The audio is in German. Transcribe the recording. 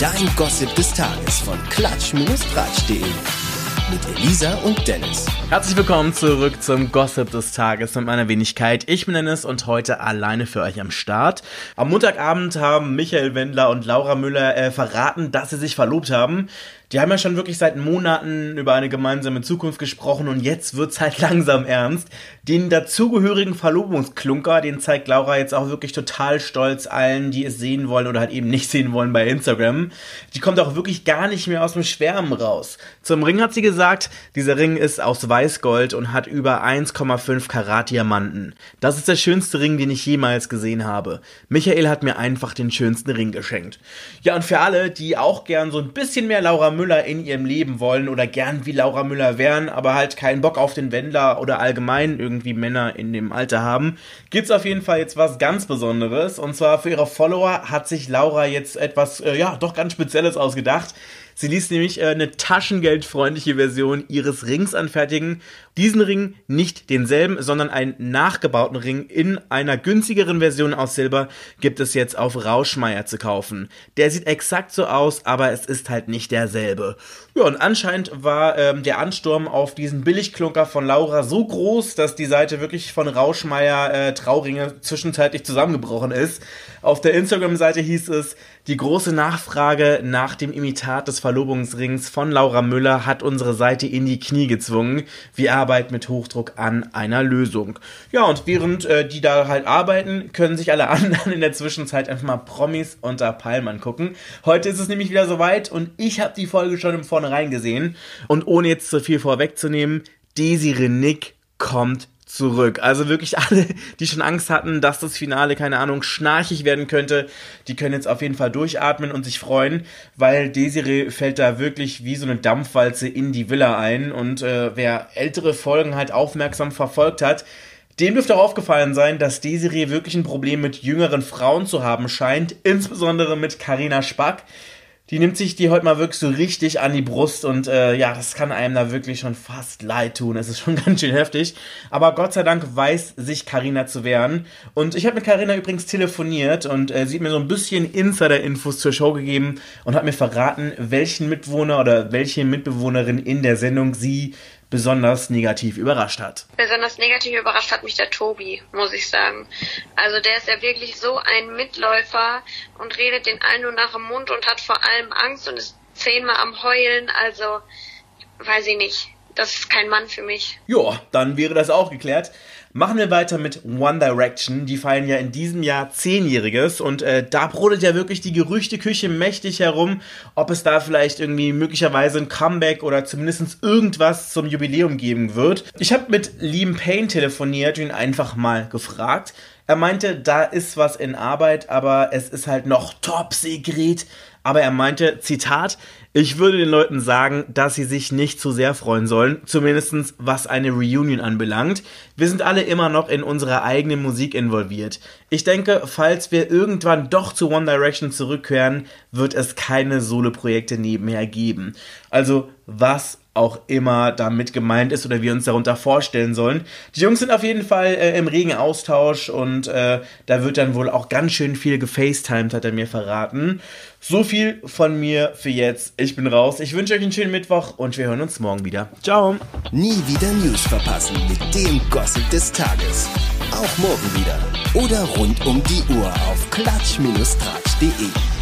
Dein Gossip des Tages von klatsch-tratsch.de mit Elisa und Dennis. Herzlich willkommen zurück zum Gossip des Tages mit meiner Wenigkeit. Ich bin Dennis und heute alleine für euch am Start. Am Montagabend haben Michael Wendler und Laura Müller äh, verraten, dass sie sich verlobt haben. Die haben ja schon wirklich seit Monaten über eine gemeinsame Zukunft gesprochen und jetzt wird's halt langsam ernst. Den dazugehörigen Verlobungsklunker, den zeigt Laura jetzt auch wirklich total stolz allen, die es sehen wollen oder halt eben nicht sehen wollen bei Instagram. Die kommt auch wirklich gar nicht mehr aus dem Schwärmen raus. Zum Ring hat sie gesagt, dieser Ring ist aus Weißgold und hat über 1,5 Karat Diamanten. Das ist der schönste Ring, den ich jemals gesehen habe. Michael hat mir einfach den schönsten Ring geschenkt. Ja, und für alle, die auch gern so ein bisschen mehr Laura Müller in ihrem Leben wollen oder gern wie Laura Müller wären, aber halt keinen Bock auf den Wendler oder allgemein irgendwie Männer in dem Alter haben, gibt's auf jeden Fall jetzt was ganz Besonderes. Und zwar für ihre Follower hat sich Laura jetzt etwas, äh, ja, doch ganz Spezielles ausgedacht. Sie ließ nämlich äh, eine taschengeldfreundliche Version ihres Rings anfertigen. Diesen Ring nicht denselben, sondern einen nachgebauten Ring in einer günstigeren Version aus Silber gibt es jetzt auf Rauschmeier zu kaufen. Der sieht exakt so aus, aber es ist halt nicht derselbe. Ja, und anscheinend war ähm, der Ansturm auf diesen Billigklunker von Laura so groß, dass die Seite wirklich von Rauschmeier äh, Trauringe zwischenzeitlich zusammengebrochen ist. Auf der Instagram-Seite hieß es, die große Nachfrage nach dem Imitat des Verlobungsrings von Laura Müller hat unsere Seite in die Knie gezwungen. Wir arbeiten mit Hochdruck an einer Lösung. Ja, und während äh, die da halt arbeiten, können sich alle anderen in der Zwischenzeit einfach mal Promis unter Palmen angucken. Heute ist es nämlich wieder soweit und ich habe die Folge schon im Vornherein gesehen. Und ohne jetzt zu viel vorwegzunehmen, Desiree Nick kommt zurück. Also wirklich alle, die schon Angst hatten, dass das Finale, keine Ahnung, schnarchig werden könnte, die können jetzt auf jeden Fall durchatmen und sich freuen, weil Desiree fällt da wirklich wie so eine Dampfwalze in die Villa ein und äh, wer ältere Folgen halt aufmerksam verfolgt hat, dem dürfte auch aufgefallen sein, dass Desiree wirklich ein Problem mit jüngeren Frauen zu haben scheint, insbesondere mit Karina Spack die nimmt sich die heute mal wirklich so richtig an die Brust und äh, ja, das kann einem da wirklich schon fast leid tun. Es ist schon ganz schön heftig. Aber Gott sei Dank weiß sich Karina zu wehren. Und ich habe mit Karina übrigens telefoniert und äh, sie hat mir so ein bisschen Insider-Infos zur Show gegeben und hat mir verraten, welchen Mitwohner oder welche Mitbewohnerin in der Sendung sie besonders negativ überrascht hat. Besonders negativ überrascht hat mich der Tobi, muss ich sagen. Also der ist ja wirklich so ein Mitläufer und redet den allen nur nach dem Mund und hat vor allem Angst und ist zehnmal am Heulen. Also weiß ich nicht. Das ist kein Mann für mich. Ja, dann wäre das auch geklärt. Machen wir weiter mit One Direction. Die feiern ja in diesem Jahr Zehnjähriges und äh, da brodelt ja wirklich die Gerüchteküche mächtig herum, ob es da vielleicht irgendwie möglicherweise ein Comeback oder zumindest irgendwas zum Jubiläum geben wird. Ich habe mit Liam Payne telefoniert und ihn einfach mal gefragt. Er meinte, da ist was in Arbeit, aber es ist halt noch top sekret. Aber er meinte, Zitat, ich würde den Leuten sagen, dass sie sich nicht zu sehr freuen sollen, zumindestens was eine Reunion anbelangt. Wir sind alle immer noch in unserer eigenen Musik involviert. Ich denke, falls wir irgendwann doch zu One Direction zurückkehren, wird es keine Solo-Projekte nebenher geben. Also was auch immer damit gemeint ist oder wir uns darunter vorstellen sollen. Die Jungs sind auf jeden Fall äh, im regen Austausch und äh, da wird dann wohl auch ganz schön viel gefacetimed, hat er mir verraten. So viel von mir für jetzt. Ich bin raus. Ich wünsche euch einen schönen Mittwoch und wir hören uns morgen wieder. Ciao. Nie wieder News verpassen mit dem Gossip des Tages. Auch morgen wieder. Oder rund um die Uhr auf klatsch-tratsch.de.